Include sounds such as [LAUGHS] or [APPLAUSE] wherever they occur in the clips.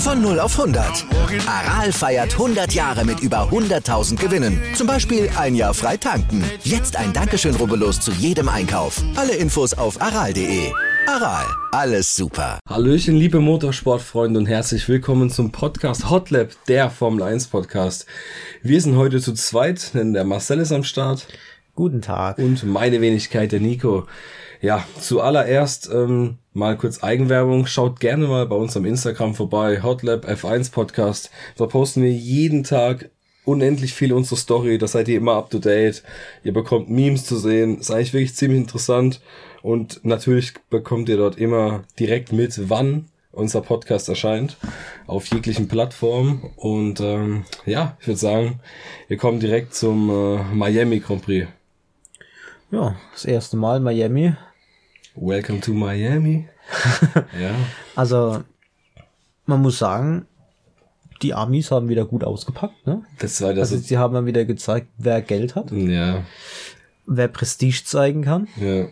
Von 0 auf 100. Aral feiert 100 Jahre mit über 100.000 Gewinnen. Zum Beispiel ein Jahr frei tanken. Jetzt ein Dankeschön, rubbellos zu jedem Einkauf. Alle Infos auf aral.de. Aral, alles super. Hallöchen, liebe Motorsportfreunde und herzlich willkommen zum Podcast Hotlap, der Formel 1 Podcast. Wir sind heute zu zweit, denn der Marcel ist am Start. Guten Tag. Und meine Wenigkeit, der Nico. Ja, zuallererst ähm, mal kurz Eigenwerbung. Schaut gerne mal bei uns am Instagram vorbei, Hotlab F1 Podcast. Da posten wir jeden Tag unendlich viel unsere Story. Da seid ihr immer up to date. Ihr bekommt Memes zu sehen. Ist eigentlich wirklich ziemlich interessant. Und natürlich bekommt ihr dort immer direkt mit, wann unser Podcast erscheint auf jeglichen Plattformen. Und ähm, ja, ich würde sagen, wir kommen direkt zum äh, Miami Grand Prix. Ja, das erste Mal Miami. Welcome to Miami. [LAUGHS] ja. Also, man muss sagen, die Amis haben wieder gut ausgepackt, ne? Das war das. Also, sie haben dann wieder gezeigt, wer Geld hat. Ja. Wer Prestige zeigen kann. Ja.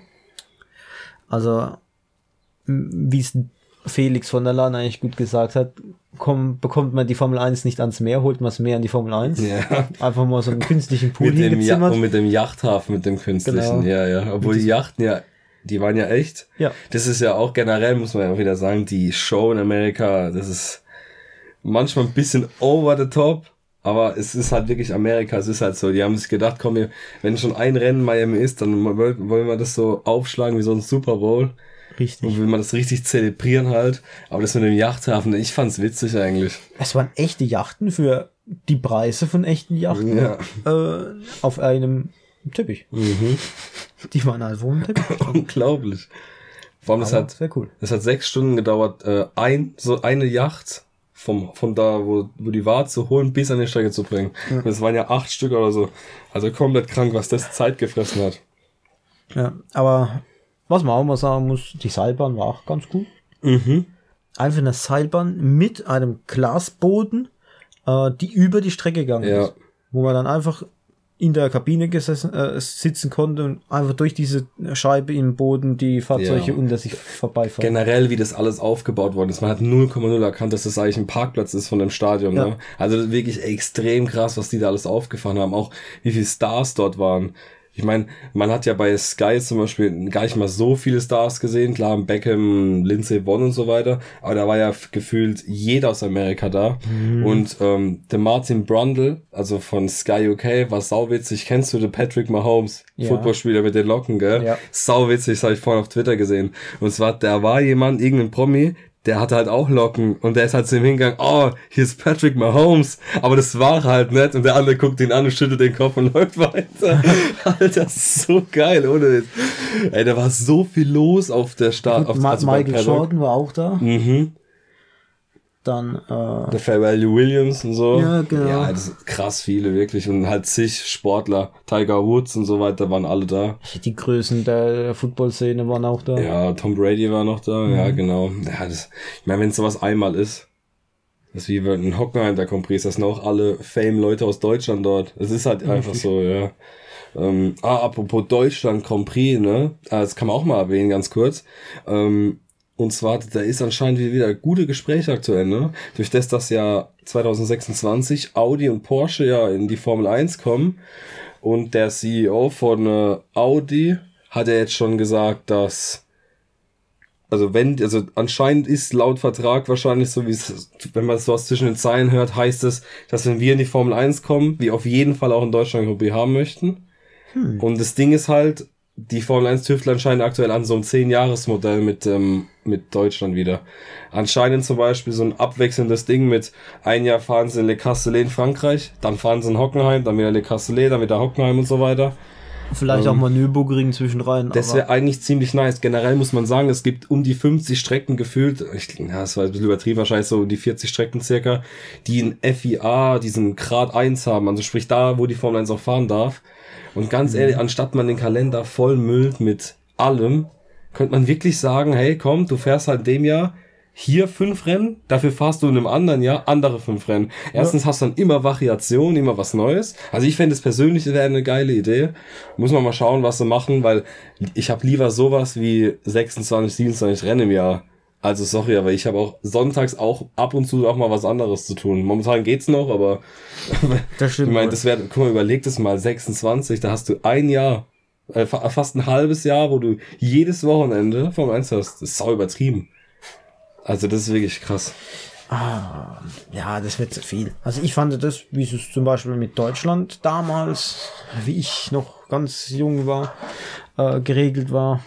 Also, wie es Felix von der Leyen eigentlich gut gesagt hat, komm, bekommt man die Formel 1 nicht ans Meer, holt man es mehr an die Formel 1. Ja. [LAUGHS] Einfach mal so einen künstlichen Pool mit dem, ja und mit dem Yachthafen, mit dem künstlichen, Genau. ja, ja. Obwohl die Yachten ja, die waren ja echt. Ja. Das ist ja auch generell, muss man ja auch wieder sagen, die Show in Amerika, das ist manchmal ein bisschen over the top, aber es ist halt wirklich Amerika, es ist halt so. Die haben sich gedacht, komm, wenn schon ein Rennen Miami ist, dann wollen wollen wir das so aufschlagen wie so ein Super Bowl. Richtig. Und will man das richtig zelebrieren halt. Aber das mit dem Yachthafen, ich fand's witzig eigentlich. Es waren echte Yachten für die Preise von echten Yachten Ja. äh, auf einem Teppich. Die waren halt auf einem Teppich. [LAUGHS] Unglaublich. Vor allem, das Aber hat, sehr cool. das hat sechs Stunden gedauert, äh, ein, so eine Yacht vom, von da, wo, wo die war, zu holen, bis an die Strecke zu bringen. Und Das waren ja acht Stück oder so. Also komplett krank, was das Zeit gefressen hat. Ja, aber was man auch mal sagen muss, die Seilbahn war auch ganz gut. Mhm. Einfach eine Seilbahn mit einem Glasboden, äh, die über die Strecke gegangen Ja. ist. Wo man dann einfach in der Kabine gesessen, äh, sitzen konnte und einfach durch diese Scheibe im Boden die Fahrzeuge Ja. unter sich vorbeifahren. Generell, wie das alles aufgebaut worden ist. Man hat 0,0 erkannt, dass das eigentlich ein Parkplatz ist von dem Stadion. Ja. Ne? Also wirklich extrem krass, was die da alles aufgefahren haben. Auch wie viele Stars dort waren. Ich meine, man hat ja bei Sky zum Beispiel gar nicht mal so viele Stars gesehen. Klar, Beckham, Lindsay Vonn und so weiter. Aber da war ja gefühlt jeder aus Amerika da. Mhm. Und ähm, der Martin Brundle, also von Sky UK, war sauwitzig. Kennst du den Patrick Mahomes? Ja. Footballspieler mit den Locken, gell? Ja. Sauwitzig, das habe ich vorhin auf Twitter gesehen. Und zwar, da war jemand, irgendein Promi, der hatte halt auch Locken und der ist halt zu ihm hingegangen, oh, hier ist Patrick Mahomes. Aber das war halt nicht und der andere guckt ihn an und schüttelt den Kopf und [LAUGHS] läuft weiter. Alter, das ist so geil, ohne. Ey, da war so viel los auf der Start. Auf, also Michael. Jordan war auch da. Mhm. Dann äh, Der Pharrell Williams und so. Ja, genau. Ja, das sind krass viele, wirklich. Und halt zig Sportler. Tiger Woods und so weiter waren alle da. die Größen der Football-Szene waren auch da. Ja, Tom Brady war noch da, Mhm. ja, genau. Ja, das, ich meine, wenn sowas einmal ist, das ist wie in Hockenheim der Prix, das sind auch alle Fame-Leute aus Deutschland dort. Es ist halt einfach [LAUGHS] so, ja. Ähm, ah, apropos Deutschland Grand Prix, ne? Ah, Das kann man auch mal erwähnen, ganz kurz. Ähm, und zwar, da ist anscheinend wieder gute Gespräche aktuell, ne? Durch das, dass ja 2026 Audi und Porsche ja in die Formel 1 kommen und der CEO von äh, Audi hat ja jetzt schon gesagt, dass also wenn, also anscheinend ist laut Vertrag wahrscheinlich so, wie es, wenn man sowas zwischen den Zeilen hört, heißt es, dass wenn wir in die Formel 1 kommen, wir auf jeden Fall auch in Deutschland Grand Prix haben möchten. Und das Ding ist halt, die Formel 1 tüftelt anscheinend aktuell an so einem 10-Jahres-Modell mit, ähm, mit Deutschland wieder. Anscheinend zum Beispiel so ein abwechselndes Ding mit ein Jahr fahren sie in Le Castellet in Frankreich, dann fahren sie in Hockenheim, dann wieder Le Castellet, dann wieder Hockenheim und so weiter. Vielleicht ähm, auch mal Nürburgring zwischenrein. Das wäre eigentlich ziemlich nice. Generell muss man sagen, es gibt um die 50 Strecken gefühlt, ich, ja, das war ein bisschen übertrieben, wahrscheinlich so die 40 Strecken circa, die in FIA diesen Grad 1 haben. Also sprich da, wo die Formel 1 auch fahren darf. Und ganz mhm. ehrlich, anstatt man den Kalender voll müllt mit allem, könnte man wirklich sagen, hey, komm, du fährst halt in dem Jahr hier fünf Rennen, dafür fahrst du in einem anderen Jahr andere fünf Rennen. Erstens ja. hast du dann immer Variation, immer was Neues. Also ich fände es persönlich wäre eine geile Idee. Muss man mal schauen, was sie machen, weil ich habe lieber sowas wie 26, 27 Rennen im Jahr. Also sorry, aber ich habe auch sonntags auch ab und zu auch mal was anderes zu tun. Momentan geht's noch, aber das stimmt, [LAUGHS] ich meine, das wäre, guck mal, überleg das mal, 26, da hast du ein Jahr, äh, fast ein halbes Jahr, wo du jedes Wochenende vom Eins hast. Das ist sau übertrieben. Also das ist wirklich krass. Ah, ja, das wird zu viel. Also ich fand das, wie es zum Beispiel mit Deutschland damals, wie ich noch ganz jung war, äh, geregelt war.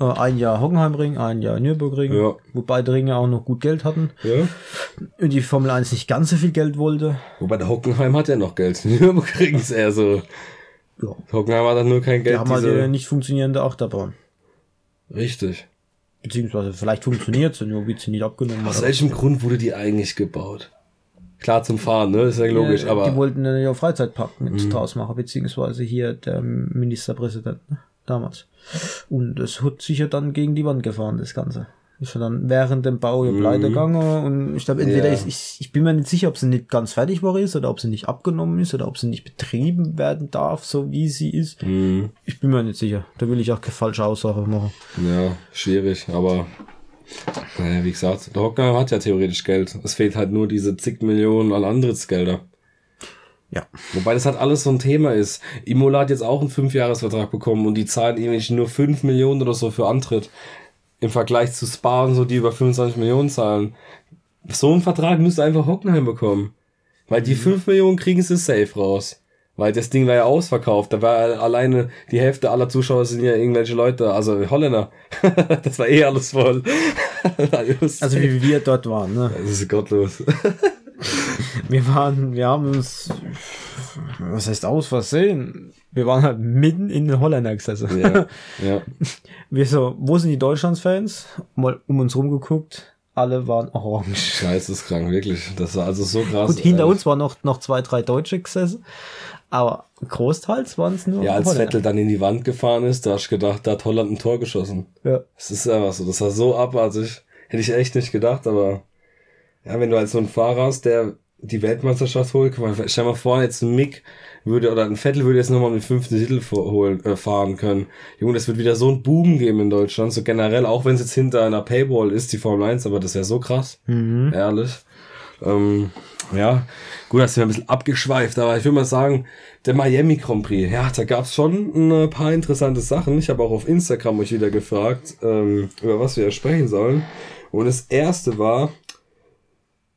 Äh, ein Jahr Hockenheimring, ein Jahr Nürburgring, ja. wo beide Ringe auch noch gut Geld hatten. Ja. Und die Formel 1 nicht ganz so viel Geld wollte. Wobei der Hockenheim hat ja noch Geld. [LAUGHS] Nürburgring ist eher so. Ja. Hockenheim hat dann nur kein Geld. Die haben halt eine nicht funktionierende Achterbahn. Richtig. Beziehungsweise vielleicht funktioniert sie, nur wird sie nicht abgenommen. Aus welchem Grund wurde die eigentlich gebaut? Klar zum Fahren, ne? Ist ja logisch, ja, aber. Die wollten ja Freizeitpark mit mhm. draus machen, beziehungsweise hier der Ministerpräsident, ne? Damals. Und es hat sich ja dann gegen die Wand gefahren, das Ganze ist ja dann während dem Bau ja pleite mhm. gegangen und ich glaube entweder ja. ist, ich, ich bin mir nicht sicher, ob sie nicht ganz fertig war ist oder ob sie nicht abgenommen ist oder ob sie nicht betrieben werden darf, so wie sie ist. Mhm. Ich bin mir nicht sicher. Da will ich auch keine falsche Aussage machen. Ja, schwierig, aber naja, wie gesagt, der Hocker hat ja theoretisch Geld. Es fehlt halt nur diese zig Millionen an Antrittsgelder. Ja. Wobei das halt alles so ein Thema ist. Imola hat jetzt auch einen Fünfjahresvertrag bekommen und die zahlen irgendwie nur fünf Millionen oder so für Antritt im Vergleich zu Spa und so, die über 25 Millionen zahlen. So einen Vertrag müsste einfach Hockenheim bekommen. Weil die 5 mhm. Millionen kriegen sie safe raus. Weil das Ding war ja ausverkauft. Da war alleine die Hälfte aller Zuschauer sind ja irgendwelche Leute, also Holländer. [LAUGHS] das war eh alles voll. [LAUGHS] also wie wir dort waren, ne? Das ist gottlos. wir waren, wir haben uns, was heißt aus Versehen? Wir waren halt mitten in den Holländer gesessen. Ja, ja. [LAUGHS] Wir so, wo sind die Deutschlandsfans? Mal um uns rumgeguckt. Alle waren orange. Scheiße, ist krank, wirklich. Das war also so krass. Gut, hinter uns waren noch, noch zwei, drei Deutsche gesessen. Aber großteils waren es nur. Ja, als Holländer. Vettel dann in die Wand gefahren ist, da hast du gedacht, da hat Holland ein Tor geschossen. Ja. Das ist einfach so. Das war so abartig. Hätte ich echt nicht gedacht, aber ja, wenn du als so ein Fahrer hast, der die Weltmeisterschaft holt, stell mal vor, jetzt ein Mick würde, oder ein Vettel würde jetzt nochmal mit fünften Titel holen, äh, fahren können. Junge, das wird wieder so ein Boom geben in Deutschland, so generell, auch wenn es jetzt hinter einer Paywall ist, die Formel 1, aber das wäre so krass. Mhm. Ehrlich. Ähm, ja, gut, das wir ein bisschen abgeschweift, aber ich würde mal sagen, der Miami Grand Prix, ja, da gab's schon ein paar interessante Sachen. Ich habe auch auf Instagram euch wieder gefragt, ähm, über was wir sprechen sollen. Und das erste war,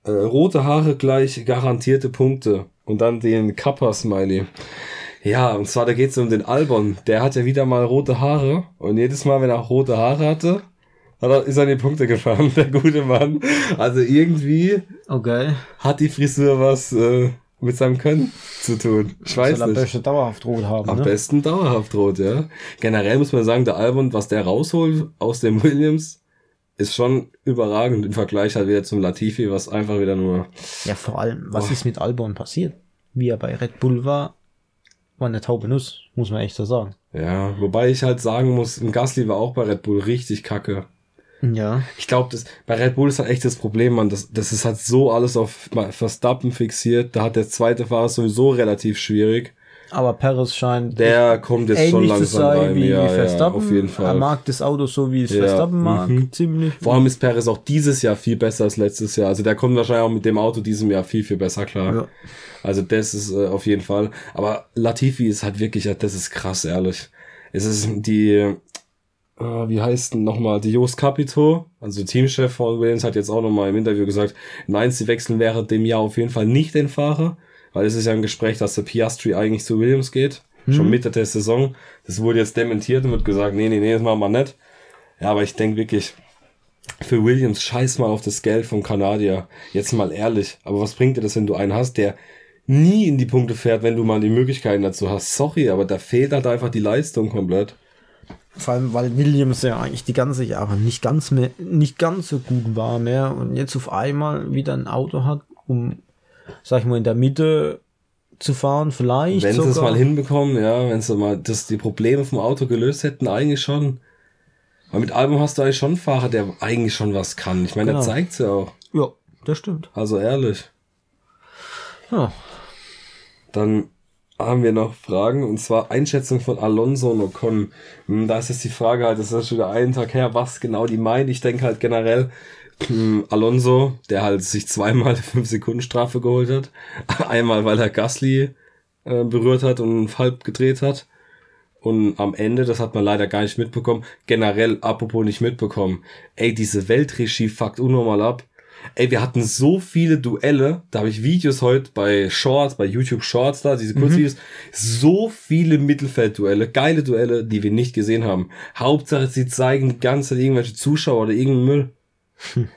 äh, rote Haare gleich garantierte Punkte und dann den Kappa-Smiley. Ja, und zwar da geht's um den Albon. Der hat ja wieder mal rote Haare und jedes Mal, wenn er auch rote Haare hatte, hat er, ist er in die Punkte gefahren, [LAUGHS] der gute Mann. Also irgendwie okay. hat die Frisur was äh, mit seinem Können zu tun. Ich weiß Soll nicht. Am besten dauerhaft rot haben. Am ne? besten dauerhaft rot, ja. Generell muss man sagen, der Albon, was der rausholt aus dem [LAUGHS] Williams, ist schon überragend im Vergleich halt wieder zum Latifi, was einfach wieder nur. Ja, vor allem, was boah. ist mit Albon passiert? Wie er bei Red Bull war, war eine taube Nuss, muss man echt so sagen. Ja, wobei ich halt sagen muss, ein Gasly war auch bei Red Bull richtig kacke. Ja. Ich glaube, das bei Red Bull ist halt echt das Problem, man, das, das ist halt so alles auf Verstappen fixiert. Da hat der zweite Fahrer sowieso relativ schwierig. Aber Paris scheint der kommt jetzt schon langsam rein. Wie, ja, Verstappen. Ja, auf jeden Fall. Er mag das Auto so, wie es ja. Verstappen mag, mhm. ziemlich. Vor allem ist Paris auch dieses Jahr viel besser als letztes Jahr. Also der kommt wahrscheinlich auch mit dem Auto diesem Jahr viel, viel besser klar. Ja. Also das ist äh, auf jeden Fall. Aber Latifi ist halt wirklich, das ist krass, ehrlich. Es ist die, äh, wie heißt denn nochmal, die Jos Capito, also Teamchef von Williams, hat jetzt auch nochmal im Interview gesagt, nein, sie wechseln während dem Jahr auf jeden Fall nicht den Fahrer weil es ist ja ein Gespräch, dass der Piastri eigentlich zu Williams geht, hm. schon Mitte der Saison. Das wurde jetzt dementiert und wird gesagt, nee, nee, nee, das machen wir nicht. Ja, aber ich denke wirklich, für Williams scheiß mal auf das Geld vom Kanadier. Jetzt mal ehrlich. Aber was bringt dir das, wenn du einen hast, der nie in die Punkte fährt, wenn du mal die Möglichkeiten dazu hast. Sorry, aber da fehlt halt einfach die Leistung komplett. Vor allem, weil Williams ja eigentlich die ganze Jahre nicht ganz mehr, nicht ganz so gut war mehr und jetzt auf einmal wieder ein Auto hat, um, sag ich mal, in der Mitte zu fahren, vielleicht. Wenn sie sogar. es mal hinbekommen, ja, wenn sie mal das, die Probleme vom Auto gelöst hätten, eigentlich schon. Aber mit Album hast du eigentlich schon einen Fahrer, der eigentlich schon was kann. Ich meine, Genau. der zeigt's ja auch. Ja, das stimmt. Also ehrlich. Ja. Dann haben wir noch Fragen und zwar Einschätzung von Alonso und Ocon. Hm, Da ist jetzt die Frage halt, das ist schon wieder einen Tag her, was genau die meinen. Ich denke halt generell, Alonso, der halt sich zweimal [LAUGHS] die 5 Sekunden Strafe geholt hat. Einmal, weil er Gasly äh, berührt hat und halb gedreht hat. Und am Ende, das hat man leider gar nicht mitbekommen, generell, apropos nicht mitbekommen, ey, diese Weltregie fuckt unnormal ab. Ey, wir hatten so viele Duelle, da habe ich Videos heute bei Shorts, bei YouTube Shorts da, diese Kurzvideos, so viele Mittelfeldduelle, geile Duelle, die wir nicht gesehen haben. Hauptsache, sie zeigen die ganze Zeit irgendwelche Zuschauer oder irgendeinen Müll.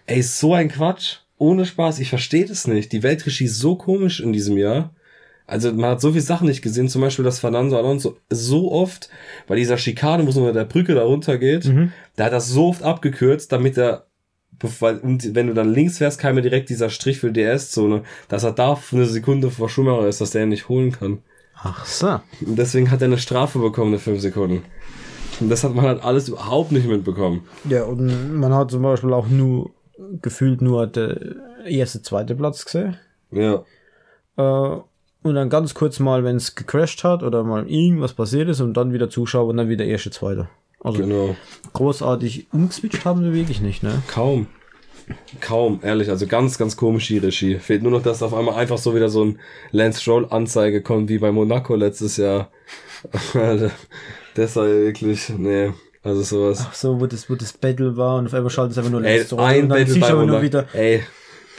Ey, so ein Quatsch. Ohne Spaß, ich verstehe das nicht. Die Weltregie ist so komisch in diesem Jahr. Also man hat so viele Sachen nicht gesehen, zum Beispiel, dass Fernando Alonso so oft bei dieser Schikane, wo es unter der Brücke da runtergeht, da hat er so oft abgekürzt, damit er, und wenn du dann links fährst, kam mir direkt dieser Strich für die DS-Zone, dass er da für eine Sekunde vor Schumacher ist, dass der ihn nicht holen kann. Ach so. Und deswegen hat er eine Strafe bekommen, eine 5 Sekunden. Und das hat man halt alles überhaupt nicht mitbekommen. Ja, und man hat zum Beispiel auch nur gefühlt nur der erste, zweite Platz gesehen. Ja. Äh, und dann ganz kurz mal, wenn es gecrashed hat oder mal irgendwas passiert ist und dann wieder Zuschauer und dann wieder erste, zweite. Also Genau. großartig umgeswitcht haben sie wirklich nicht, ne? Kaum. Kaum, ehrlich. Also ganz, ganz komisch die Regie. Fehlt nur noch, dass auf einmal einfach so wieder so ein Lance Stroll-Anzeige kommt, wie bei Monaco letztes Jahr. [LAUGHS] Das war ja wirklich, nee, also sowas. Ach so, wo das, wo das Battle war und auf einmal schaltet es einfach nur Lance Stroll ein und dann Battle bei aber nur wieder. Ey,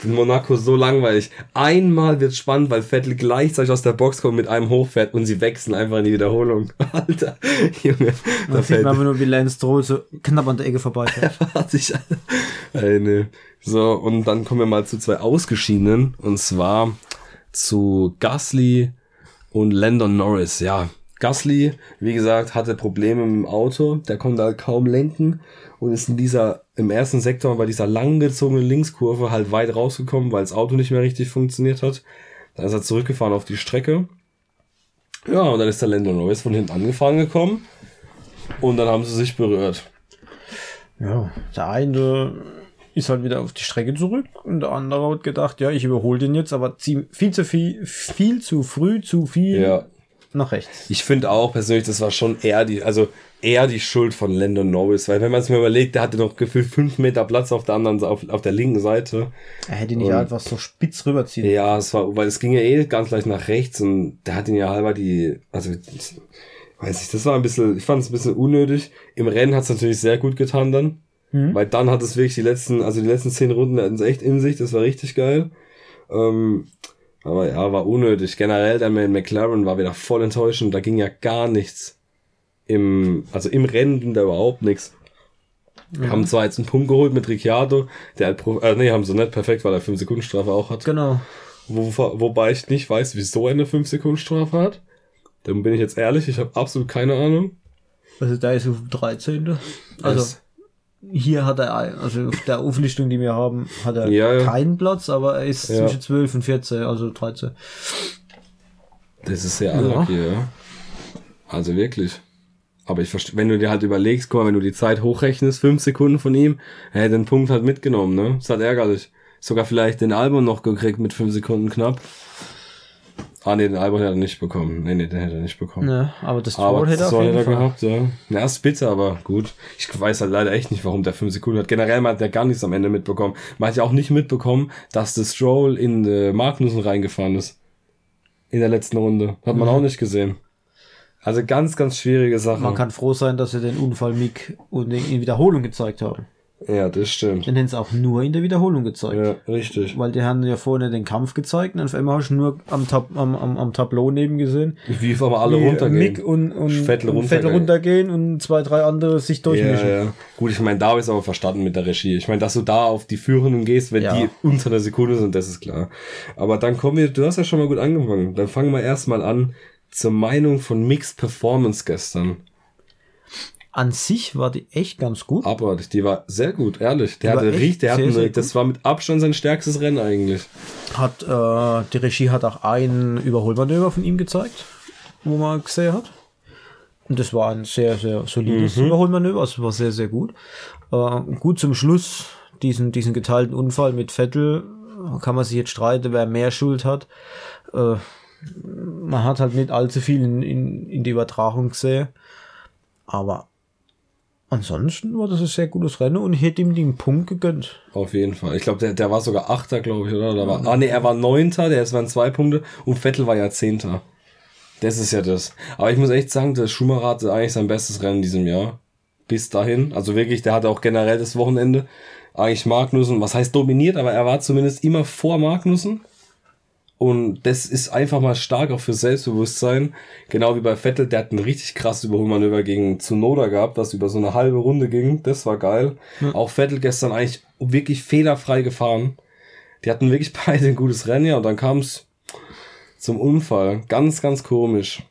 Monaco so langweilig. Einmal wird spannend, weil Vettel gleichzeitig aus der Box kommt mit einem hochfährt und sie wechseln einfach in die Wiederholung. [LAUGHS] Alter, Junge, da Man sieht man einfach nur, wie Lance Stroll so knapp an der Ecke [LAUGHS] hat sich. Ey, nee. So, und dann kommen wir mal zu zwei Ausgeschiedenen. Und zwar zu Gasly und Landon Norris. Ja, Gasly, wie gesagt, hatte Probleme mit dem Auto. Der konnte halt kaum lenken und ist in dieser, im ersten Sektor bei dieser langgezogenen Linkskurve halt weit rausgekommen, weil das Auto nicht mehr richtig funktioniert hat. Dann ist er zurückgefahren auf die Strecke. Ja, und dann ist der Landon Norris von hinten angefahren gekommen. Und dann haben sie sich berührt. Ja, der eine ist halt wieder auf die Strecke zurück und der andere hat gedacht, ja, ich überhole den jetzt, aber viel zu viel, viel zu früh, zu viel Ja. Nach rechts. Ich finde auch persönlich, das war schon eher die, also eher die Schuld von Landon Norris, weil wenn man es mir überlegt, der hatte noch gefühlt fünf Meter Platz auf der anderen, auf, auf der linken Seite. Er hätte nicht Und- einfach so spitz rüberziehen. Ja, es war, weil es ging ja eh ganz leicht nach rechts und der hat ihn ja halber die, also, weiß ich, das war ein bisschen, ich fand es ein bisschen unnötig. Im Rennen hat es natürlich sehr gut getan dann, weil dann hat es wirklich die letzten, also die letzten zehn Runden hatten es echt in sich, das war richtig geil. Ähm, aber ja, war unnötig. Generell der mit McLaren war wieder voll enttäuschend, da ging ja gar nichts. Im, also im Rennen ging da überhaupt nichts. Haben zwar jetzt einen Punkt geholt mit Ricciardo, der halt, äh, nee, haben sie nicht perfekt, weil er 5 Sekunden Strafe auch hat. Genau. Wo, wobei ich nicht weiß, wieso er eine 5 Sekunden Strafe hat. Dann bin ich jetzt ehrlich, ich habe absolut keine Ahnung. Also da ist auf dem 13. Also Es- hier hat er, also auf der Auflistung, die wir haben, hat er Ja, ja. keinen Platz, aber er ist Ja. zwischen 12 und 14, also 13. Das ist sehr unlucky, ja. Also wirklich. Aber ich verstehe, wenn du dir halt überlegst, guck mal, wenn du die Zeit hochrechnest, 5 Sekunden von ihm, er hätte den Punkt halt mitgenommen, ne? Ist halt ärgerlich. Sogar vielleicht den Albon noch gekriegt mit 5 Sekunden knapp. Ah, nee, den Albon hätte er nicht bekommen. Nee, nee, den hätte er nicht bekommen. Ne, aber das Aber Tor hätte er das auf soll jeden er Fall. gehabt, ja. Na, ist bitter, aber gut. Ich weiß halt leider echt nicht, warum der 5 Sekunden hat. Generell man hat der gar nichts am Ende mitbekommen. Man hat ja auch nicht mitbekommen, dass der Stroll in äh, Magnussen reingefahren ist. In der letzten Runde. Hat man auch nicht gesehen. Also ganz, ganz schwierige Sache. Man kann froh sein, dass sie den Unfall Mick und in Wiederholung gezeigt haben. Ja, das stimmt. Den hätten sie auch nur in der Wiederholung gezeigt. Ja, richtig. Weil die haben ja vorne den Kampf gezeigt und auf einmal hast du nur am, Tab am, am, am Tableau neben gesehen. Wie auf einmal alle wie runtergehen. Mick und, und, Vettel und runtergehen. Vettel runtergehen und zwei, drei andere sich durchmischen. Ja, ja. Gut, ich meine, da habe ich aber verstanden mit der Regie. Ich meine, dass du da auf die Führenden gehst, wenn Ja. die unter einer Sekunde sind, das ist klar. Aber dann kommen wir, du hast ja schon mal gut angefangen. Dann fangen wir erstmal an zur Meinung von Mixed Performance gestern. An sich war die echt ganz gut. Aber die war sehr gut, ehrlich. Der Die hatte richtig, der sehr, hatte, sehr das war mit Abstand sein stärkstes Rennen eigentlich. Hat, äh, die Regie hat auch ein Überholmanöver von ihm gezeigt, wo man gesehen hat. Und das war ein sehr, sehr solides Mhm. Überholmanöver, also war sehr, sehr gut. Äh, gut zum Schluss, diesen, diesen geteilten Unfall mit Vettel, kann man sich jetzt streiten, wer mehr Schuld hat. Äh, man hat halt nicht allzu viel in, in, in die Übertragung gesehen. Aber ansonsten war das ein sehr gutes Rennen und ich hätte ihm den Punkt gegönnt. Auf jeden Fall. Ich glaube, der, der war sogar Achter, glaube ich, oder? war, ah, nee, er war Neunter, der waren zwei Punkte und Vettel war ja Zehnter. Das ist ja das. Aber ich muss echt sagen, der Schumacher hatte eigentlich sein bestes Rennen in diesem Jahr. Bis dahin. Also wirklich, der hatte auch generell das Wochenende eigentlich Magnussen, was heißt dominiert, aber er war zumindest immer vor Magnussen. Und das ist einfach mal stark auch für Selbstbewusstsein. Genau wie bei Vettel, der hat ein richtig krasses Überholmanöver gegen Tsunoda gehabt, das über so eine halbe Runde ging. Das war geil. Auch Vettel gestern eigentlich wirklich fehlerfrei gefahren. Die hatten wirklich [LAUGHS] beide ein gutes Rennen, ja, und dann kam es zum Unfall. Ganz, ganz komisch.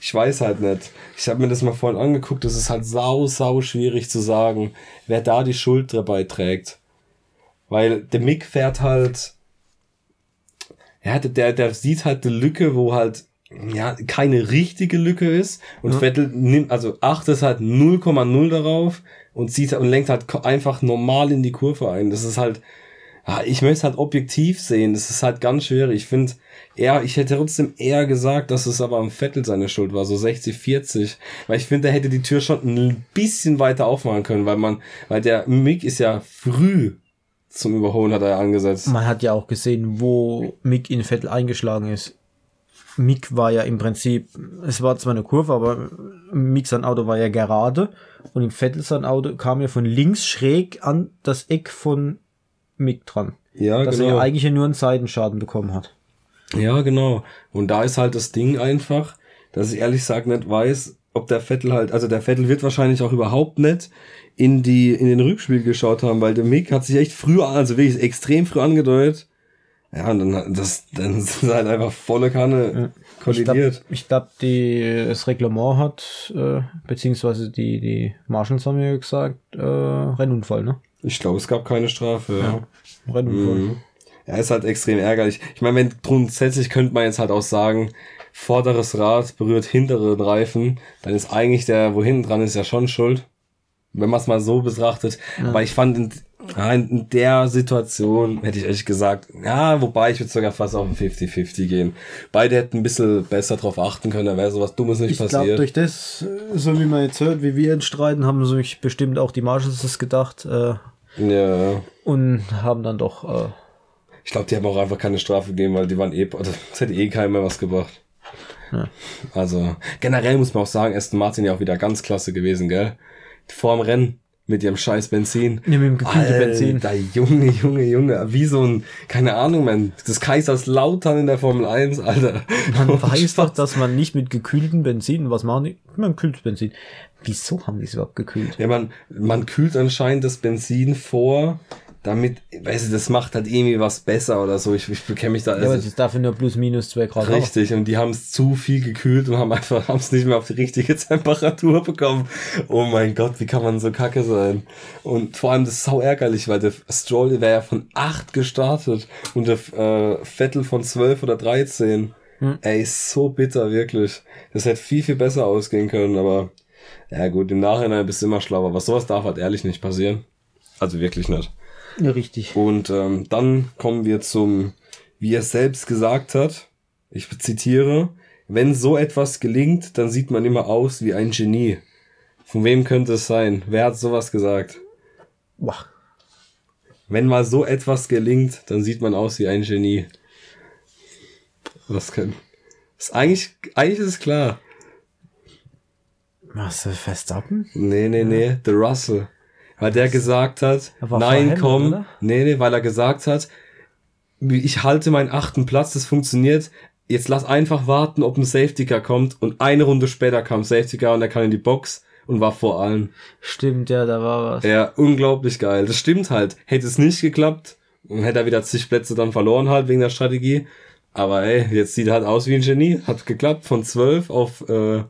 Ich weiß halt nicht. Ich habe mir das mal vorhin angeguckt. Das ist halt sau, sau schwierig zu sagen, wer da die Schuld dabei trägt. Weil der Mick fährt halt, ja, der, der sieht halt eine Lücke, wo halt, ja, keine richtige Lücke ist. Und Vettel nimmt, also achtet halt 0,0 darauf und zieht und lenkt halt einfach normal in die Kurve ein. Das ist halt, ja, ich möchte es halt objektiv sehen. Das ist halt ganz schwierig. Ich finde, eher, ich hätte trotzdem eher gesagt, dass es aber am Vettel seine Schuld war, so 60, 40. Weil ich finde, er hätte die Tür schon ein bisschen weiter aufmachen können, weil man, weil der Mick ist ja früh zum Überholen hat er angesetzt. Man hat ja auch gesehen, wo Mick in Vettel eingeschlagen ist. Mick war ja im Prinzip, es war zwar eine Kurve, aber Mick sein Auto war ja gerade und im Vettel sein Auto kam ja von links schräg an das Eck von Mick dran. Ja, dass er genau. ja eigentlich nur einen Seitenschaden bekommen hat. Ja, genau. Und da ist halt das Ding einfach, dass ich ehrlich gesagt nicht weiß, ob der Vettel halt, also der Vettel wird wahrscheinlich auch überhaupt nicht in die, in den Rückspiel geschaut haben, weil der Mick hat sich echt früh, also wirklich extrem früh angedeutet. Ja, und dann, das, dann [LAUGHS] sind halt einfach volle Kanne kollidiert. Ich glaube, glaub, das Reglement hat, äh, beziehungsweise die, die Marshals haben ja gesagt, äh, Rennunfall, ne? Ich glaube, es gab keine Strafe. Ja. Rennunfall. Mhm. Ja, ist halt extrem ärgerlich. Ich meine, wenn grundsätzlich könnte man jetzt halt auch sagen, vorderes Rad berührt hinteren Reifen, dann ist eigentlich der, wo hinten dran ist, ja schon schuld. Wenn man es mal so betrachtet. Aber ich fand, in, ja, in der Situation hätte ich echt gesagt, ja, wobei ich würde sogar fast auf ein 50-50 gehen. Beide hätten ein bisschen besser drauf achten können, dann wäre sowas Dummes nicht Ich glaube, passiert. durch das, so wie man jetzt hört, wie wir jetzt streiten, haben sich bestimmt auch die Marshals das gedacht äh, ja. und haben dann doch. Äh, Ich glaube, die haben auch einfach keine Strafe gegeben, weil die waren eh, also, das hätte eh keinem mehr was gebracht. Ja. Also, generell muss man auch sagen, Aston Martin ja auch wieder ganz klasse gewesen, gell? Vorm Rennen mit ihrem scheiß Benzin. Ja, mit dem gekühlten Benzin. Alter, Junge, Junge, Junge, wie so ein, keine Ahnung, man, das Kaisers Lautern in der Formel 1, Alter. man Und [LAUGHS] weiß doch, Spaß. dass man nicht mit gekühlten Benzin, was machen die? Man kühlt Benzin. Wieso haben die es überhaupt gekühlt? Ja, man, man kühlt anscheinend das Benzin vor, damit, weißt du, das macht halt irgendwie was besser oder so. Ich, ich bekenne mich da. Ja, aber also- es ist dafür nur plus minus zwei Grad. Richtig, und die haben es zu viel gekühlt und haben einfach [LAUGHS] haben es nicht mehr auf die richtige [LAUGHS] Temperatur bekommen. Oh mein Gott, wie kann man so kacke sein? Und vor allem das ist sau ärgerlich, weil der Stroll wäre ja von 8 gestartet und der äh, Vettel von 12 oder 13. Ey, ist so bitter, wirklich. Das hätte viel, viel besser ausgehen können, aber ja gut, im Nachhinein bist du immer schlauer. Was sowas darf halt ehrlich nicht passieren. Also wirklich nicht. Ja, richtig. Und ähm, dann kommen wir zum, wie er selbst gesagt hat, ich zitiere, wenn so etwas gelingt, dann sieht man immer aus wie ein Genie. Von wem könnte es sein? Wer hat sowas gesagt? Boah. Wenn mal so etwas gelingt, dann sieht man aus wie ein Genie. Was kann? Ist eigentlich, eigentlich ist es klar. Was, äh, Verstappen? Nee, nee, nee, The Russell. Weil der gesagt hat, nein, komm, oder? nee, nee, weil er gesagt hat, ich halte meinen achten Platz, das funktioniert. Jetzt lass einfach warten, ob ein Safety Car kommt. Und eine Runde später kam Safety Car und er kam in die Box und war vor allen. Stimmt, ja, da war was. Ja, unglaublich geil. Das stimmt halt. Hätte es nicht geklappt, hätte er wieder zig Plätze dann verloren halt wegen der Strategie. Aber ey, jetzt sieht er halt aus wie ein Genie. Hat geklappt, von 12 auf äh,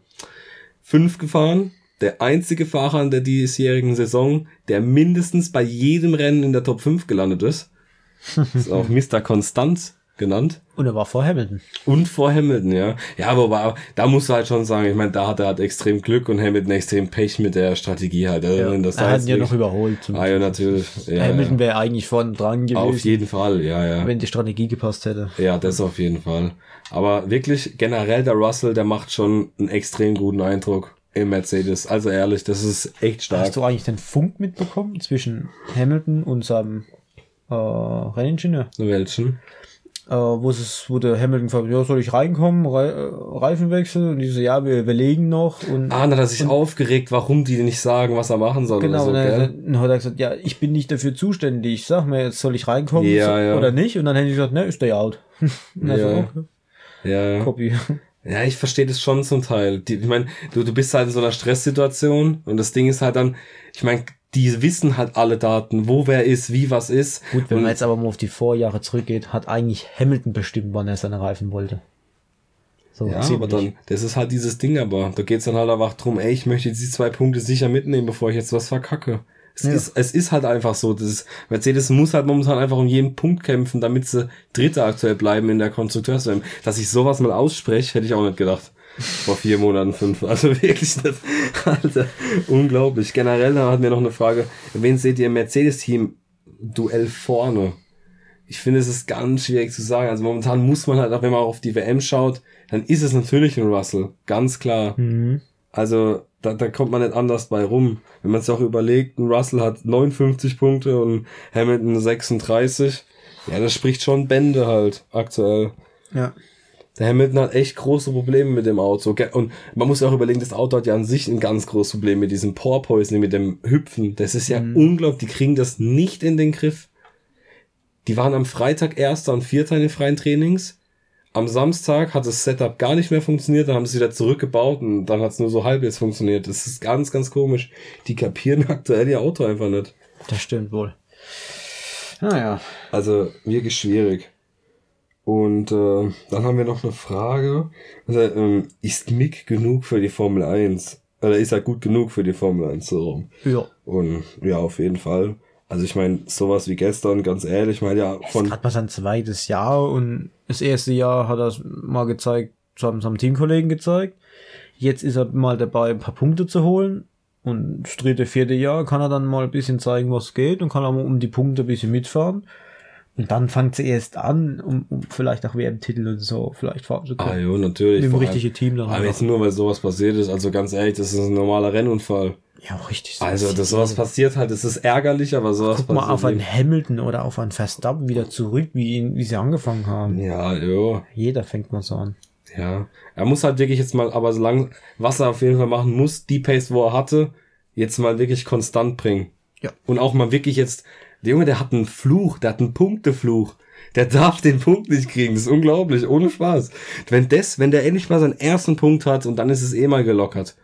5 gefahren. Der einzige Fahrer in der diesjährigen Saison, der mindestens bei jedem Rennen in der Top 5 gelandet ist. [LAUGHS] Ist auch Mr. Konstant genannt. Und er war vor Hamilton. Und vor Hamilton, ja. Ja, aber, aber da musst du halt schon sagen, ich meine, da hat er halt extrem Glück und Hamilton extrem Pech mit der Strategie halt. Also, wenn das er hat ihn ja noch überholt. Zum Ah ja, natürlich. Ja, Hamilton ja. wäre eigentlich vorne dran gewesen, Auf jeden Fall, ja, ja. wenn die Strategie gepasst hätte. Ja, das auf jeden Fall. Aber wirklich, generell der Russell, der macht schon einen extrem guten Eindruck im Mercedes. Also ehrlich, das ist echt stark. Hast du eigentlich den Funk mitbekommen zwischen Hamilton und seinem äh, Renningenieur? Welchen? Äh, wo, es, wo der Hamilton fragt, ja, soll ich reinkommen, Re äh, Reifen wechseln? Und die so, ja, wir überlegen noch. Und Ah, na, hat er sich aufgeregt, warum die nicht sagen, was er machen soll. Genau, oder und so, dann, dann hat er gesagt, ja, ich bin nicht dafür zuständig. Sag mir jetzt, soll ich reinkommen Ja, so, ja. oder nicht? Und dann hätte ich gesagt, ne, ist der out. Ja. so, [LAUGHS] okay, Ja, ja. Copy. Ja, ich verstehe das schon zum Teil. Die, ich meine, du, du bist halt in so einer Stresssituation und das Ding ist halt dann, ich meine, die wissen halt alle Daten, wo wer ist, wie was ist. Gut, wenn und, man jetzt aber mal auf die Vorjahre zurückgeht, hat eigentlich Hamilton bestimmt, wann er seine Reifen wollte. So, ja, aber dann, das ist halt dieses Ding aber. Da geht's dann halt einfach drum, ey, ich möchte diese zwei Punkte sicher mitnehmen, bevor ich jetzt was verkacke. Es, Ja. ist, es ist halt einfach so. Das ist, Mercedes muss halt momentan einfach um jeden Punkt kämpfen, damit sie Dritte aktuell bleiben in der Konstrukteurswm. Dass ich sowas mal ausspreche, hätte ich auch nicht gedacht. Vor vier Monaten, fünf. Also wirklich nicht. Alter, unglaublich. Generell hatten wir noch eine Frage. Wen seht ihr im Mercedes-Team Duell vorne? Ich finde, es ist ganz schwierig zu sagen. Also momentan muss man halt, auch wenn man auf die WM schaut, dann ist es natürlich ein Russell. Ganz klar. Mhm. Also da, da kommt man nicht anders bei rum. Wenn man sich auch überlegt, ein Russell hat 59 Punkte und Hamilton 36. Ja, das spricht schon Bände halt aktuell. Ja. Der Hamilton hat echt große Probleme mit dem Auto. Und man muss ja auch überlegen, das Auto hat ja an sich ein ganz großes Problem mit diesem Porpoising, mit dem Hüpfen. Das ist ja unglaublich. Die kriegen das nicht in den Griff. Die waren am Freitag Erster und Vierter in den freien Trainings. Am Samstag hat das Setup gar nicht mehr funktioniert, dann haben sie wieder zurückgebaut und dann hat es nur so halb jetzt funktioniert. Das ist ganz, ganz komisch. Die kapieren [LAUGHS] aktuell ihr Auto einfach nicht. Das stimmt wohl. Naja. Also wirklich schwierig. Und äh, dann haben wir noch eine Frage. Also, ähm, ist Mick genug für die Formel 1? Oder ist er gut genug für die Formel 1 so rum? Ja. Und ja, auf jeden Fall. Also ich meine, sowas wie gestern, ganz ehrlich, ich meine ja von. Hat mal sein zweites Jahr und das erste Jahr hat er es mal gezeigt, seinem, seinem Teamkollegen gezeigt. Jetzt ist er mal dabei, ein paar Punkte zu holen. Und das dritte, vierte Jahr kann er dann mal ein bisschen zeigen, was geht und kann auch mal um die Punkte ein bisschen mitfahren. Und dann fängt sie erst an, um, um vielleicht auch WM-Titel und so vielleicht fahren zu Ah, können. jo, natürlich. Mit dem richtigen Team dann. Aber einfach. jetzt nur, weil sowas passiert ist, also ganz ehrlich, das ist ein normaler Rennunfall. ja, richtig. Also, dass sowas passiert halt, das ist ärgerlich, aber sowas Guck mal passiert. auf einen. Hamilton oder auf einen Verstappen wieder zurück, wie, ihn, wie sie angefangen haben. Ja, jo. Jeder fängt mal so an. Ja, er muss halt wirklich jetzt mal, aber solange, was er auf jeden Fall machen muss, die Pace, wo er hatte, jetzt mal wirklich konstant bringen. Ja. Und auch mal wirklich jetzt, der Junge, der hat einen Fluch, der hat einen Punktefluch. Der darf den Punkt nicht kriegen. Das ist unglaublich, ohne Spaß. Wenn das, wenn der endlich mal seinen ersten Punkt hat und dann ist es eh mal gelockert.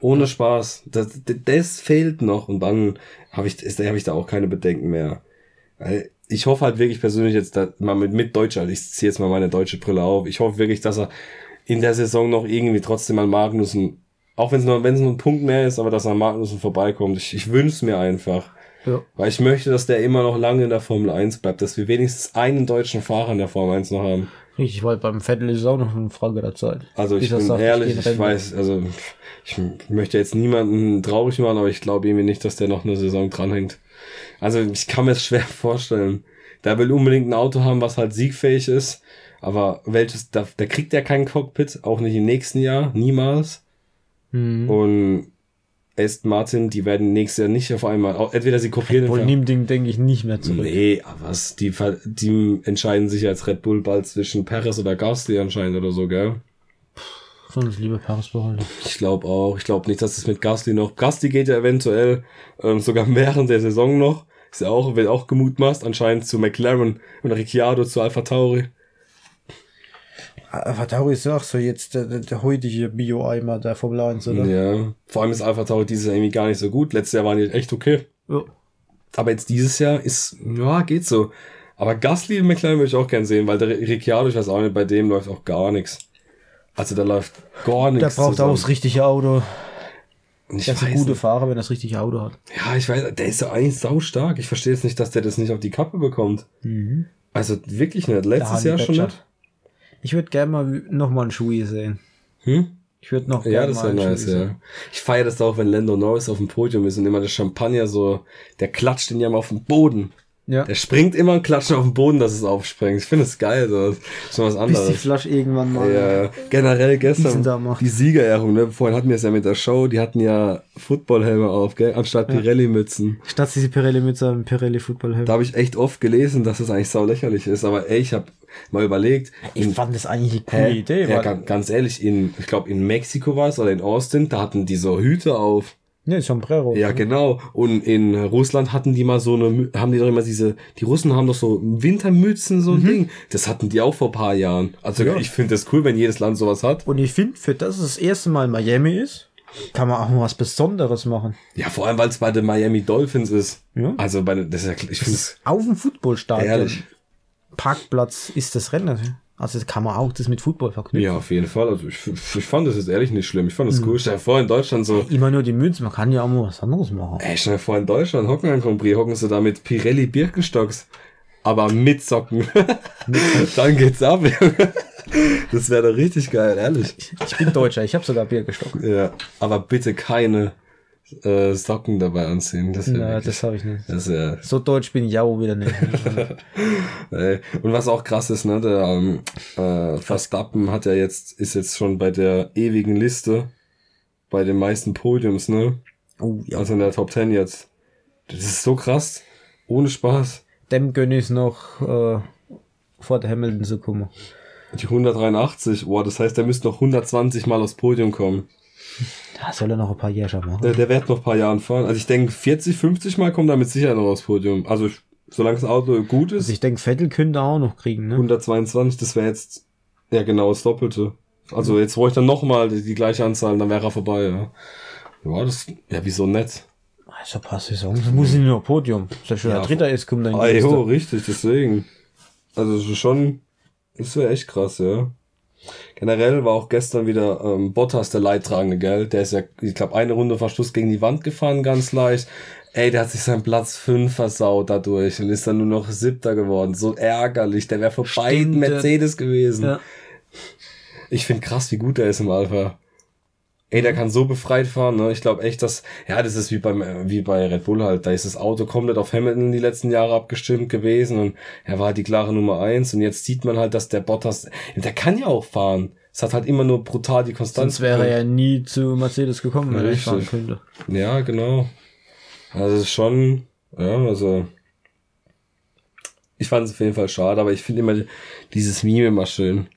Ohne Spaß. Das, das fehlt noch und dann habe ich, ist, hab ich da auch keine Bedenken mehr. Ich hoffe halt wirklich persönlich jetzt, dass mal mit, mit Deutscher, ich ziehe jetzt mal meine deutsche Brille auf, ich hoffe wirklich, dass er in der Saison noch irgendwie trotzdem an Magnussen, auch wenn es nur, wenn es nur ein Punkt mehr ist, aber dass er an Magnussen vorbeikommt. Ich, ich wünsche es mir einfach. Ja. Weil ich möchte, dass der immer noch lange in der Formel 1 bleibt, dass wir wenigstens einen deutschen Fahrer in der Formel 1 noch haben. Richtig, weil beim Vettel ist es auch noch eine Frage der Zeit. Also ich bin sagt, ehrlich, ich, Rennen. weiß, also ich möchte jetzt niemanden traurig machen, aber ich glaube irgendwie nicht, dass der noch eine Saison dranhängt. Also ich kann mir es schwer [LAUGHS] vorstellen. Der will unbedingt ein Auto haben, was halt siegfähig ist, aber welches, da, da kriegt er kein Cockpit, auch nicht im nächsten Jahr, niemals. Mhm. Und Aston Martin, die werden nächstes Jahr nicht auf einmal, entweder sie kopieren Wohl den nimmt Ding, denke ich, nicht mehr zurück. Nee, aber was, die, die entscheiden sich als Red Bull bald zwischen Perez oder Gasly anscheinend oder so, gell? Sonst lieber Paris behalten. Ich glaube auch. Ich glaube nicht, dass es mit Gasly noch. Gasly geht ja eventuell ähm, sogar während der Saison noch. Ist ja auch, wird auch gemutmaßt, anscheinend zu McLaren und Ricciardo zu Alpha Tauri. Alpha Tauri ist auch so jetzt der, der, der heutige Bio-Eimer der Formel 1, oder? Ja. Vor allem ist Alpha Tauri dieses Jahr irgendwie gar nicht so gut. Letztes Jahr waren die echt okay. Ja. Aber jetzt dieses Jahr ist, ja, geht so. Aber Gasly in McLaren würde ich auch gern sehen, weil der Ricciardo, ich weiß auch nicht, bei dem läuft auch gar nichts. Also da läuft gar nichts. Der braucht zusammen. auch das richtige Auto. Und ich Der ist ein guter. Fahrer, wenn er das richtige Auto hat. Ja, ich weiß, der ist ja eigentlich sau stark. Ich verstehe jetzt nicht, dass der das nicht auf die Kappe bekommt. Also wirklich nicht. Letztes Der Jahr schon nicht. Ich würde gerne mal nochmal einen Shui sehen. Hm? Ich würde noch Ja, gerne das mal wäre nice, ja. sehen. Ich feiere das auch, wenn Lando Norris auf dem Podium ist und immer der Champagner so, der klatscht ihn ja mal auf den Boden. Ja. Der springt immer und klatscht auf den Boden, dass es aufspringt. Ich finde es geil, so. Das ist schon was Bis die anderes. Flasche irgendwann mal. Ja, generell gestern die Siegerehrung, ne? Vorhin hatten wir es ja mit der Show, die hatten ja Footballhelme auf, gell? Anstatt Pirelli-Mützen. Statt diese Pirelli mit seinem Pirelli Football Da habe ich echt oft gelesen, dass es eigentlich sau lächerlich ist, aber ey, ich habe mal überlegt, Ich in, fand das eigentlich eine coole Hä? Idee. ja, ganz, ganz ehrlich, in, ich glaube in Mexiko war es oder in Austin, da hatten die so Hüte auf. Ne, Sombrero. Ja, genau. Und in Russland hatten die mal so eine, haben die doch immer diese, die Russen haben doch so Wintermützen, so ein Ding. Das hatten die auch vor paar Jahren. Also Ja. ich finde das cool, wenn jedes Land sowas hat. Und ich finde, für das es das erste Mal in Miami ist, kann man auch mal was Besonderes machen. Ja, vor allem, weil es bei den Miami Dolphins ist. Ja. Also bei den, das ist ja, ich finde es Auf dem Footballstadion. Parkplatz ist das Rennen. Also kann man auch das mit Football verknüpfen. Ja, auf jeden Fall. Also ich, ich fand das jetzt ehrlich nicht schlimm. Ich fand Mhm. das cool. Stell dir vor, in Deutschland so, Immer nur die Münzen, man kann ja auch mal was anderes machen. ey, stell dir vor, in Deutschland hocken ein Grand Prix, hocken sie da mit Pirelli Birkenstocks. Aber mit Socken. [LAUGHS] Dann geht's ab. Das wäre doch richtig geil, ehrlich. Ich bin Deutscher, ich habe sogar Birkenstock. Ja, aber bitte keine äh, Socken dabei anziehen. Das Na, wirklich- das habe ich nicht. das wär, So deutsch bin ich auch wieder nicht. ey. [LAUGHS] Und was auch krass ist, ne, der ähm, äh, Verstappen hat ja jetzt, ist jetzt schon bei der ewigen Liste bei den meisten Podiums, ne? Oh, ja. Also in der Top 10 jetzt. Das ist so krass. Ohne Spaß. Dem gönne ich noch äh, vor der Hamilton zu kommen. Die 183, boah, das heißt, der müsste noch 120 Mal aufs Podium kommen. Da soll er noch ein paar Jährchen machen. Der, der wird noch ein paar Jahren fahren. Also ich denke, 40, 50 Mal kommt er mit Sicherheit noch aufs Podium. Also ich, solange das Auto gut ist, Also ich denke, Vettel könnte auch noch kriegen, ne? 122, das wäre jetzt ja genau das Doppelte. Also jetzt bräuchte er nochmal die, die gleiche Anzahl, dann wäre er vorbei, ja. Ja, das, ja, wieso nett? Also ein paar Saisons, das muss ich nur Podium. Selbst wenn Ja, er Dritter ist, kommt die Ah, jo, richtig, deswegen. Also ist schon, das wäre echt krass, ja. Generell war auch gestern wieder ähm, Bottas der Leidtragende, gell? Der ist ja, ich glaube, eine Runde Verschluss gegen die Wand gefahren, ganz leicht. Ey, der hat sich seinen Platz 5 versaut dadurch und ist dann nur noch Siebter geworden. So ärgerlich. Der wäre vor beiden Stimmt, der- Mercedes gewesen. Ja. Ich finde krass, wie gut er ist im Alpha. Ey, der kann so befreit fahren, ne? Ich glaube echt, dass, ja, das ist wie beim, äh, wie bei Red Bull halt. Da ist das Auto komplett auf Hamilton die letzten Jahre abgestimmt gewesen und er war halt die klare Nummer eins und jetzt sieht man halt, dass der Bottas, der kann ja auch fahren. Es hat halt immer nur brutal die Konstanz. Sonst wäre er ja nie zu Mercedes gekommen, wenn er nicht fahren Richtig. könnte. Ja, genau. Also es ist schon, ja, also ich fand es auf jeden Fall schade, aber ich finde immer dieses Meme immer schön.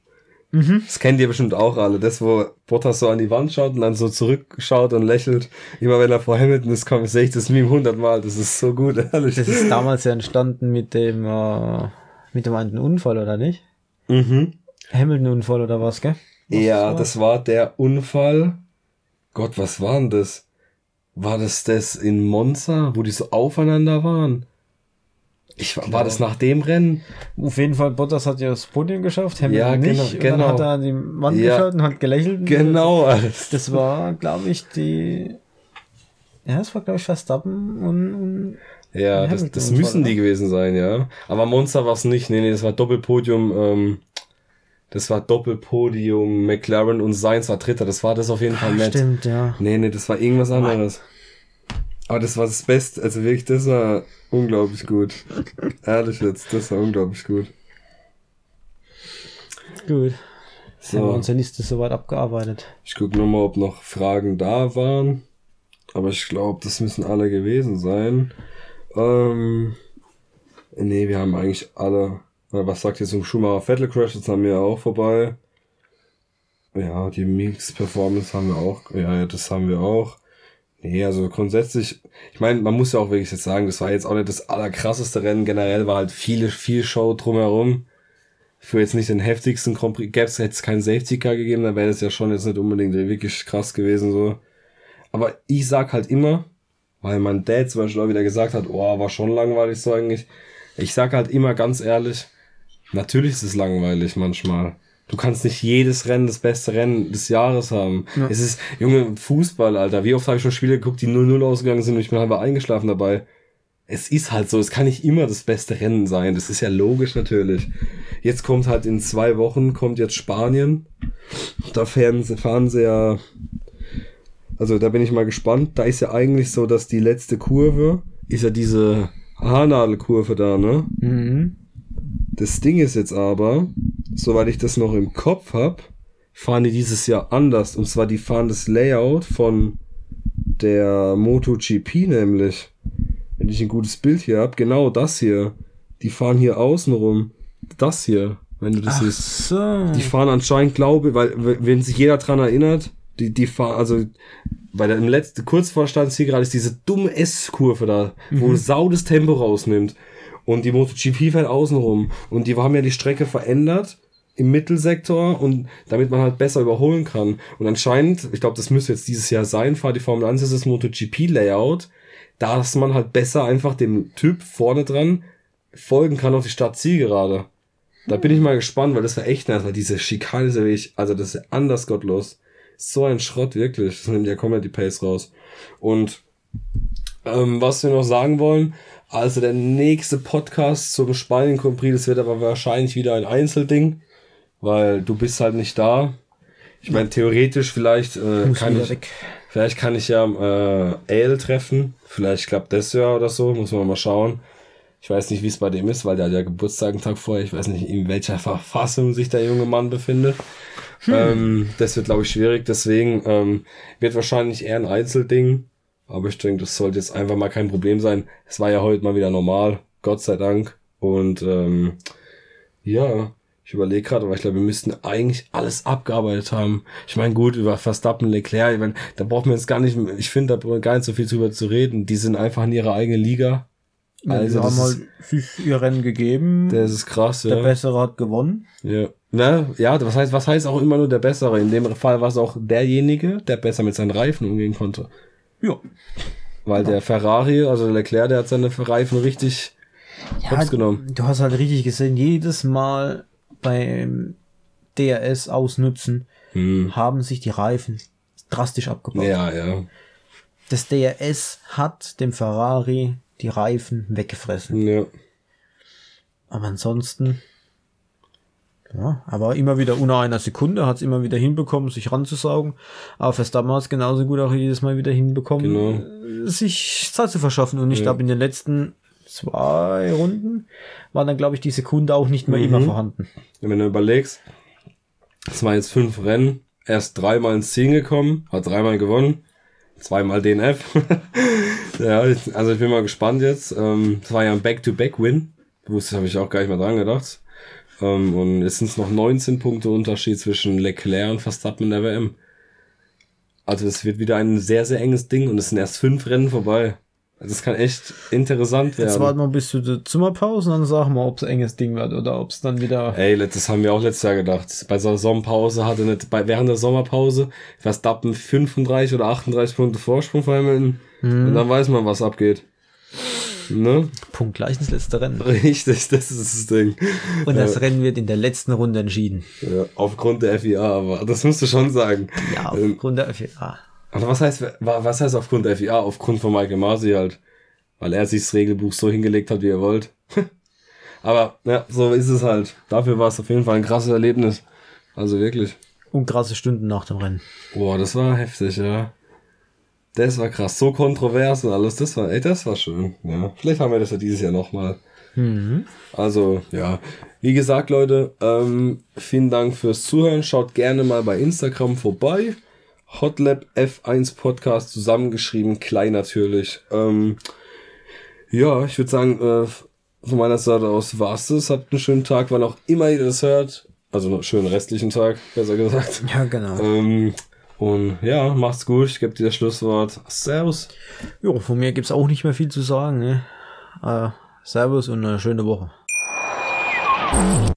Das kennt ihr bestimmt auch alle. Das, wo Bottas so an die Wand schaut und dann so zurückschaut und lächelt. Immer wenn er vor Hamilton ist, kommt, sehe ich das Meme hundertmal. Das ist so gut, [LAUGHS] ehrlich. Das ist damals ja entstanden mit dem, äh, mit dem einen Unfall, oder nicht? mhm. Hamilton-Unfall oder was, gell? Was Ja, war? das war der Unfall. Gott, was war denn das? War das das in Monza, wo die so aufeinander waren? Ich, war, war das nach dem Rennen? Auf jeden Fall, Bottas hat ja das Podium geschafft, Hamilton Ja, genau, nicht. Und genau. dann hat er an die Wand Ja. geschaut und hat gelächelt. Genau, alles. Das war, glaube ich, die. Ja, das war, glaube ich, Verstappen und, und Ja, das, das müssen die gewesen sein, ja. Aber Monza war es nicht. Nee, nee, das war Doppelpodium. Ähm, das war Doppelpodium. McLaren und Sainz war Dritter. Das war das auf jeden Fall nett. Stimmt, ja. Nee, nee, das war irgendwas anderes. Aber das war das Beste. Also wirklich, das war unglaublich gut. Ehrlich jetzt, das war unglaublich gut. Gut. Jetzt haben wir So, unsere Liste soweit abgearbeitet. ich gucke nochmal, ob noch Fragen da waren. Aber ich glaube, das müssen alle gewesen sein. Ähm, nee, wir haben eigentlich alle. Was sagt ihr zum Schumacher Vettel Crash? Jetzt haben wir auch vorbei. Ja, die Mix-Performance haben wir auch. Ja, das haben wir auch. Nee, also grundsätzlich, ich meine, man muss ja auch wirklich jetzt sagen, das war jetzt auch nicht das allerkrasseste Rennen. Generell war halt viele, viel Show drumherum. Für jetzt nicht den heftigsten Grand Prix. Gäbe es keinen Safety Car gegeben, dann wäre das ja schon jetzt nicht unbedingt wirklich krass gewesen, so. Aber ich sag halt immer, weil mein Dad zum Beispiel auch wieder gesagt hat, oh, war schon langweilig so eigentlich. Ich sag halt immer ganz ehrlich, natürlich ist es langweilig manchmal. Du kannst nicht jedes Rennen das beste Rennen des Jahres haben. Ja. Es ist, Junge, Fußball, Alter. Wie oft habe ich schon Spiele geguckt, die 0-0 ausgegangen sind und ich bin halber eingeschlafen dabei. Es ist halt so, es kann nicht immer das beste Rennen sein. Das ist ja logisch natürlich. Jetzt kommt halt in zwei Wochen, kommt jetzt Spanien. Da fahren, fahren sie ja, also da bin ich mal gespannt. Da ist ja eigentlich so, dass die letzte Kurve ist ja diese Haarnadelkurve da, ne? Mhm. Das Ding ist jetzt aber, soweit ich das noch im Kopf hab, fahren die dieses Jahr anders. Und zwar die fahren das Layout von der MotoGP nämlich. Wenn ich ein gutes Bild hier hab, genau das hier. Die fahren hier außen rum. Das hier, wenn du das Ach siehst. So. Die fahren anscheinend, glaube weil, wenn sich jeder dran erinnert, die, die fahren, also, bei der im letzten, kurz vor Startziel gerade ist diese dumme S-Kurve da, mhm. wo Sau das Tempo rausnimmt. Und die MotoGP fährt außenrum. Und die haben ja die Strecke verändert im Mittelsektor und damit man halt besser überholen kann. Und anscheinend, ich glaube, das müsste jetzt dieses Jahr sein, fahrt die Formel 1 ist das MotoGP-Layout, dass man halt besser einfach dem Typ vorne dran folgen kann auf die Startzielgerade. Da bin ich mal gespannt, weil das war echt nice, weil diese Schikane ist ja wirklich, also das ist anders gottlos. So ein Schrott, wirklich. Das nimmt ja komplett die Pace raus. Und ähm, was wir noch sagen wollen, also der nächste Podcast zum Spanien Grand Prix, das wird aber wahrscheinlich wieder ein Einzelding, weil du bist halt nicht da. Ich meine, theoretisch vielleicht äh, kann ich, weg. vielleicht kann ich ja äh, Ale treffen. Vielleicht klappt das ja oder so, muss man mal schauen. Ich weiß nicht, wie es bei dem ist, weil der hat ja Geburtstag einen Tag vorher. Ich weiß nicht, in welcher Verfassung sich der junge Mann befindet. Hm. Ähm, das wird, glaube ich, schwierig. Deswegen ähm, wird wahrscheinlich eher ein Einzelding. Aber ich denke, das sollte jetzt einfach mal kein Problem sein. Es war ja heute mal wieder normal, Gott sei Dank. Und ähm, ja, ich überlege gerade, aber ich glaube, wir müssten eigentlich alles abgearbeitet haben. Ich meine, gut, über Verstappen, Leclerc, ich mein, da braucht man jetzt gar nicht, ich finde, da gar nicht so viel drüber zu reden. Die sind einfach in ihrer eigenen Liga. Ja, also, die haben halt ihr Rennen gegeben. Das ist krass, ja. Der Bessere hat gewonnen. Ja. Na, ja, was heißt, was heißt auch immer nur der Bessere? In dem Fall war es auch derjenige, der besser mit seinen Reifen umgehen konnte. Ja. Weil der Ferrari, also der Leclerc, der hat seine Reifen richtig ja, genommen. Du hast halt richtig gesehen, jedes Mal beim DRS ausnutzen, hm. haben sich die Reifen drastisch abgebaut. Ja, ja. Das DRS hat dem Ferrari die Reifen weggefressen. Ja. Aber ansonsten ja, aber immer wieder unter einer Sekunde hat es immer wieder hinbekommen, sich ranzusaugen. Aber Verstappen hat es genauso gut auch jedes Mal wieder hinbekommen, genau. sich Zeit zu verschaffen. Und ich ja. glaube, in den letzten zwei Runden war dann, glaube ich, die Sekunde auch nicht mehr mhm. immer vorhanden. Wenn du überlegst, es waren jetzt fünf Rennen, erst dreimal ins Ziel gekommen, hat dreimal gewonnen, zweimal DNF. [LAUGHS] ja, also ich bin mal gespannt jetzt. Ähm, es war ja ein Back-to-Back-Win. Wusste, habe ich auch gar nicht mehr dran gedacht. Ähm, und es sind noch 19 Punkte Unterschied zwischen Leclerc und Verstappen in der WM. Also es wird wieder ein sehr, sehr enges Ding und es sind erst fünf Rennen vorbei. Also es kann echt interessant werden. Jetzt warten wir bis zu der Zimmerpause und dann sagen wir, ob es ein enges Ding wird oder ob es dann wieder. Ey, das haben wir auch letztes Jahr gedacht. Bei so einer Sommerpause hatte nicht, bei, während der Sommerpause Verstappen 35 oder 38 Punkte Vorsprung vor Hamilton. Mhm. Und dann weiß man, was abgeht. Ne? Punkt gleich ins letzte Rennen. [LAUGHS] Richtig, das ist das Ding. Und das ja. Rennen wird in der letzten Runde entschieden. Ja, aufgrund der FIA, aber das musst du schon sagen. Ja, ähm, aufgrund der FIA. Aber was heißt, was heißt aufgrund der FIA? Aufgrund von Michael Masi halt. Weil er sich das Regelbuch so hingelegt hat, wie er wollt. [LAUGHS] aber ja, so ist es halt. Dafür war es auf jeden Fall ein krasses Erlebnis. Also wirklich. Und krasse Stunden nach dem Rennen. Boah, das war heftig, ja. Das war krass, so kontrovers und alles, das war, ey, das war schön. Ja, vielleicht haben wir das ja dieses Jahr nochmal. Mhm. Also, ja. Wie gesagt, Leute, ähm, vielen Dank fürs Zuhören. Schaut gerne mal bei Instagram vorbei. Hotlab F1 Podcast zusammengeschrieben, klein natürlich. Ähm, ja, ich würde sagen, äh, von meiner Seite aus war's das. Habt einen schönen Tag, wann auch immer ihr das hört. Also noch schönen restlichen Tag, besser gesagt. Ja, genau. Ähm, und ja, macht's gut. Ich gebe dir das Schlusswort. Servus. Jo, von mir gibt's auch nicht mehr viel zu sagen. Ne? Äh, servus und eine schöne Woche.